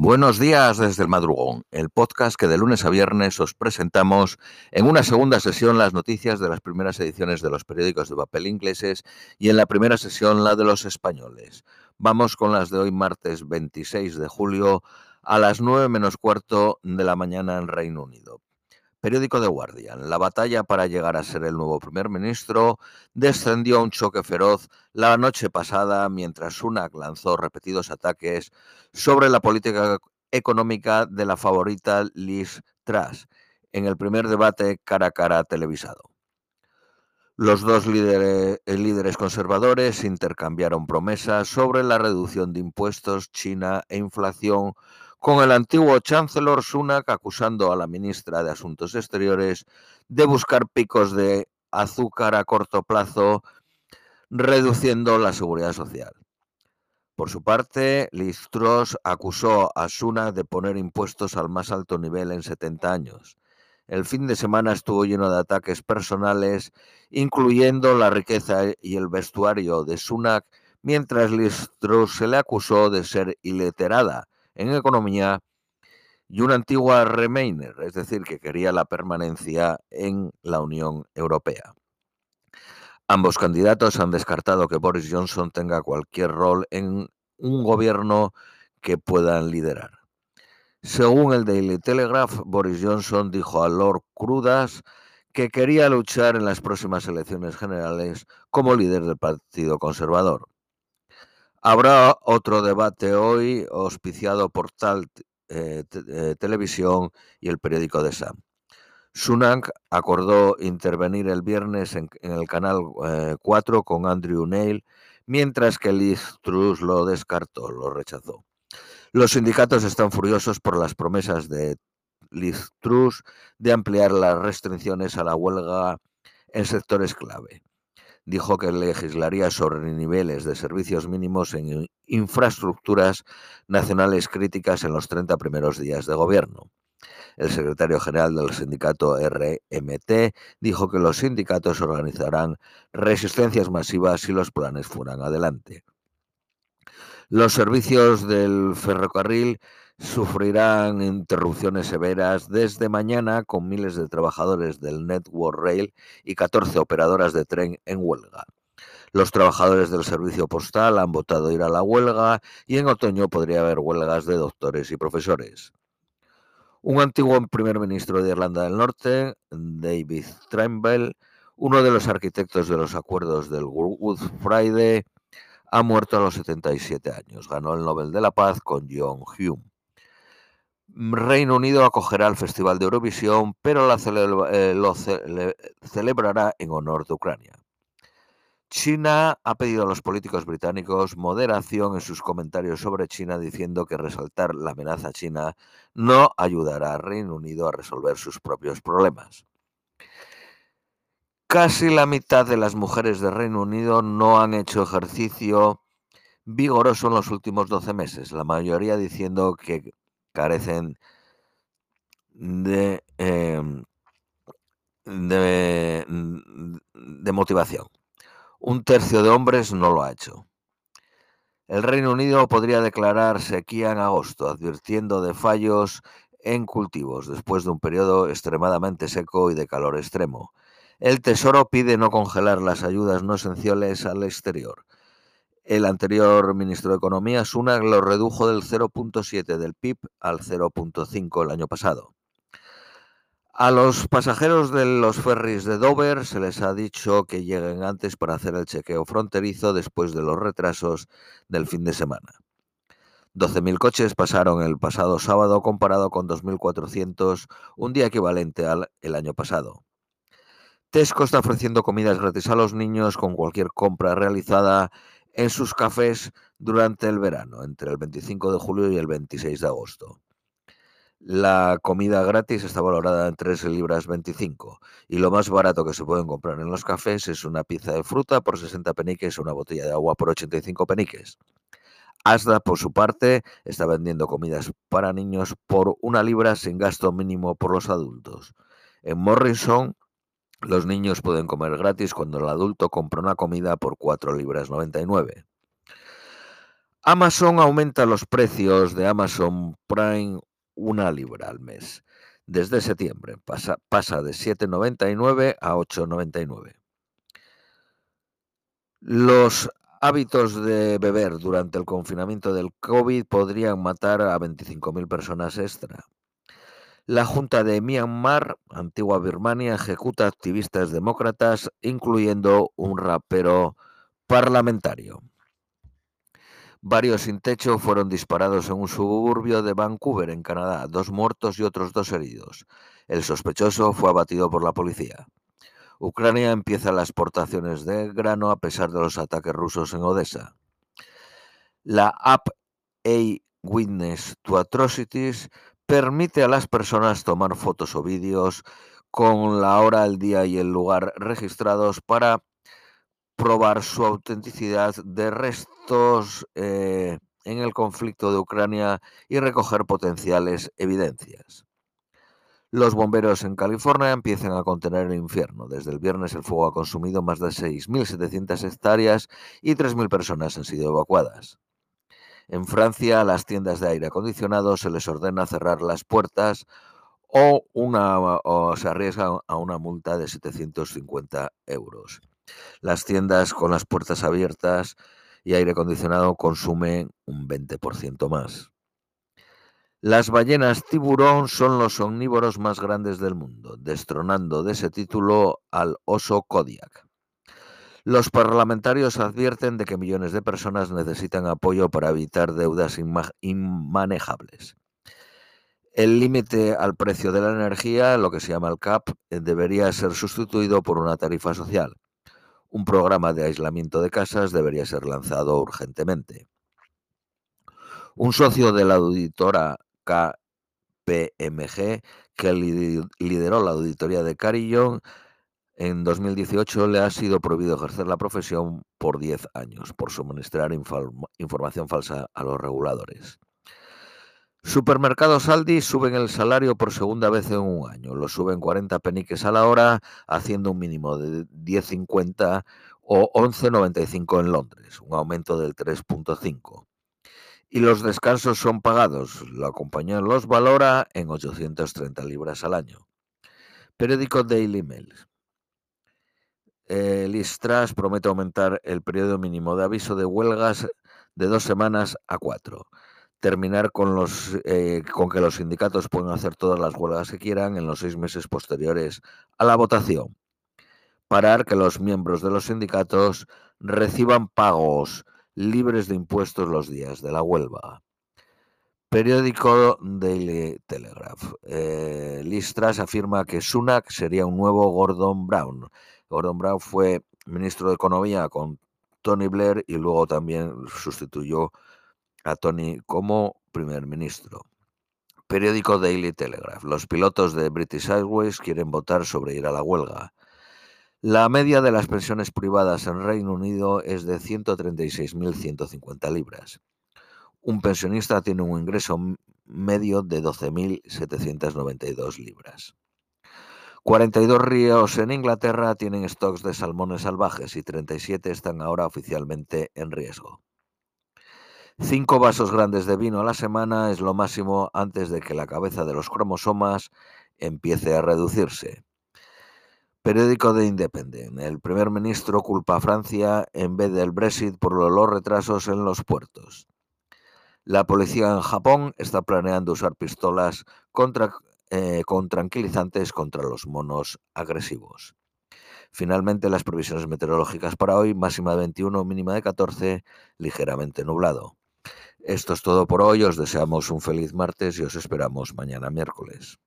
Buenos días desde el madrugón, el podcast que de lunes a viernes os presentamos en una segunda sesión las noticias de las primeras ediciones de los periódicos de papel ingleses y en la primera sesión la de los españoles. Vamos con las de hoy martes 26 de julio a las 9 menos cuarto de la mañana en Reino Unido. Periódico The Guardian. La batalla para llegar a ser el nuevo primer ministro descendió a un choque feroz la noche pasada mientras Sunak lanzó repetidos ataques sobre la política económica de la favorita Liz Truss en el primer debate cara a cara televisado. Los dos líderes, líderes, conservadores intercambiaron promesas sobre la reducción de impuestos, China e inflación con el antiguo chancellor Sunak acusando a la ministra de Asuntos Exteriores de buscar picos de azúcar a corto plazo, reduciendo la seguridad social. Por su parte, Liz acusó a Sunak de poner impuestos al más alto nivel en 70 años. El fin de semana estuvo lleno de ataques personales, incluyendo la riqueza y el vestuario de Sunak, mientras Liz se le acusó de ser ileterada en economía y una antigua Remainer, es decir, que quería la permanencia en la Unión Europea. Ambos candidatos han descartado que Boris Johnson tenga cualquier rol en un gobierno que puedan liderar. Según el Daily Telegraph, Boris Johnson dijo a Lord Crudas que quería luchar en las próximas elecciones generales como líder del Partido Conservador. Habrá otro debate hoy auspiciado por Tal eh, eh, Televisión y el periódico de Sam. Sunak acordó intervenir el viernes en, el canal 4 eh, con Andrew Neil, mientras que Liz Truss lo descartó, lo rechazó. Los sindicatos están furiosos por las promesas de Liz Truss de ampliar las restricciones a la huelga en sectores clave dijo que legislaría sobre niveles de servicios mínimos en infraestructuras nacionales críticas en los 30 primeros días de gobierno. El secretario general del sindicato RMT dijo que los sindicatos organizarán resistencias masivas si los planes fueran adelante. Los servicios del ferrocarril sufrirán interrupciones severas desde mañana con miles de trabajadores del Network Rail y 14 operadoras de tren en huelga. Los trabajadores del servicio postal han votado ir a la huelga y en otoño podría haber huelgas de doctores y profesores. Un antiguo primer ministro de Irlanda del Norte, David Trimble, uno de los arquitectos de los acuerdos del Good Friday, ha muerto a los 77 años. Ganó el Nobel de la Paz con John Hume. Reino Unido acogerá el Festival de Eurovisión, pero eh, lo celebrará en honor de Ucrania. China ha pedido a los políticos británicos moderación en sus comentarios sobre China, diciendo que resaltar la amenaza china no ayudará al Reino Unido a resolver sus propios problemas. Casi la mitad de las mujeres del Reino Unido no han hecho ejercicio vigoroso en los últimos 12 meses, la mayoría diciendo que carecen de, em, de, motivación. Un tercio de hombres no lo ha hecho. El Reino Unido podría declarar sequía en agosto, advirtiendo de fallos en cultivos después de un periodo extremadamente seco y de calor extremo. El Tesoro pide no congelar las ayudas no esenciales al exterior. El anterior ministro de Economía, Sunak, lo redujo del 0.7 del PIB al 0.5 el año pasado. A los pasajeros de los ferries de Dover se les ha dicho que lleguen antes para hacer el chequeo fronterizo después de los retrasos del fin de semana. 12.000 coches pasaron el pasado sábado comparado con 2.400, un día equivalente al el año pasado. Tesco está ofreciendo comidas gratis a los niños con cualquier compra realizada en sus cafés durante el verano, entre el 25 de julio y el 26 de agosto. La comida gratis está valorada en 3 libras 25 y lo más barato que se pueden comprar en los cafés es una pieza de fruta por 60 peniques o una botella de agua por 85 peniques. Asda, por su parte, está vendiendo comidas para niños por una libra sin gasto mínimo por los adultos. En Morrison, los niños pueden comer gratis cuando el adulto compra una comida por 4 libras 99. Amazon aumenta los precios de Amazon Prime una libra al mes. Desde septiembre pasa, pasa de 7,99 a 8,99. Los hábitos de beber durante el confinamiento del COVID podrían matar a 25.000 personas extra. La Junta de Myanmar, antigua Birmania, ejecuta activistas demócratas, incluyendo un rapero parlamentario. Varios sin techo fueron disparados en un suburbio de Vancouver, en Canadá, dos muertos y otros dos heridos. El sospechoso fue abatido por la policía. Ucrania empieza las exportaciones de grano a pesar de los ataques rusos en Odessa. La app A Witness to Atrocities permite a las personas tomar fotos o vídeos con la hora, el día y el lugar registrados para probar su autenticidad de restos eh, en el conflicto de Ucrania y recoger potenciales evidencias. Los bomberos en California empiezan a contener el infierno. Desde el viernes el fuego ha consumido más de 6.700 hectáreas y 3.000 personas han sido evacuadas. En Francia, a las tiendas de aire acondicionado se les ordena cerrar las puertas o, una, o se arriesgan a una multa de 750 euros. Las tiendas con las puertas abiertas y aire acondicionado consumen un 20% más. Las ballenas tiburón son los omnívoros más grandes del mundo, destronando de ese título al oso Kodiak. Los parlamentarios advierten de que millones de personas necesitan apoyo para evitar deudas inmanejables. El límite al precio de la energía, lo que se llama el CAP, debería ser sustituido por una tarifa social un programa de aislamiento de casas debería ser lanzado urgentemente. Un socio de la auditora KPMG, que lideró la auditoría de Carillon, en 2018 le ha sido prohibido ejercer la profesión por 10 años por suministrar información falsa a los reguladores. Supermercados Aldi suben el salario por segunda vez en un año. Lo suben 40 peniques a la hora, haciendo un mínimo de 10,50 o 11,95 en Londres, un aumento del 3,5. Y los descansos son pagados. La compañía los valora en 830 libras al año. Periódico Daily Mail. El Istras promete aumentar el periodo mínimo de aviso de huelgas de dos semanas a cuatro terminar eh, con que los sindicatos puedan hacer todas las huelgas que quieran en los seis meses posteriores a la votación. Parar que los miembros de los sindicatos reciban pagos libres de impuestos los días de la huelga. Periódico Daily Telegraph. Eh, Listras afirma que Sunak sería un nuevo Gordon Brown. Gordon Brown fue ministro de Economía con Tony Blair y luego también sustituyó a Tony como primer ministro. Periódico Daily Telegraph. Los pilotos de British Airways quieren votar sobre ir a la huelga. La media de las pensiones privadas en Reino Unido es de 136.150 libras. Un pensionista tiene un ingreso medio de 12.792 libras. 42 ríos en Inglaterra tienen stocks de salmones salvajes y 37 están ahora oficialmente en riesgo. Cinco vasos grandes de vino a la semana es lo máximo antes de que la cabeza de los cromosomas empiece a reducirse. Periódico de Independent. El primer ministro culpa a Francia en vez del Brexit por los retrasos en los puertos. La policía en Japón está planeando usar pistolas contra, eh, con tranquilizantes contra los monos agresivos. Finalmente, las previsiones meteorológicas para hoy, máxima de 21, mínima de 14, ligeramente nublado. Esto es todo por hoy, os deseamos un feliz martes y os esperamos mañana miércoles.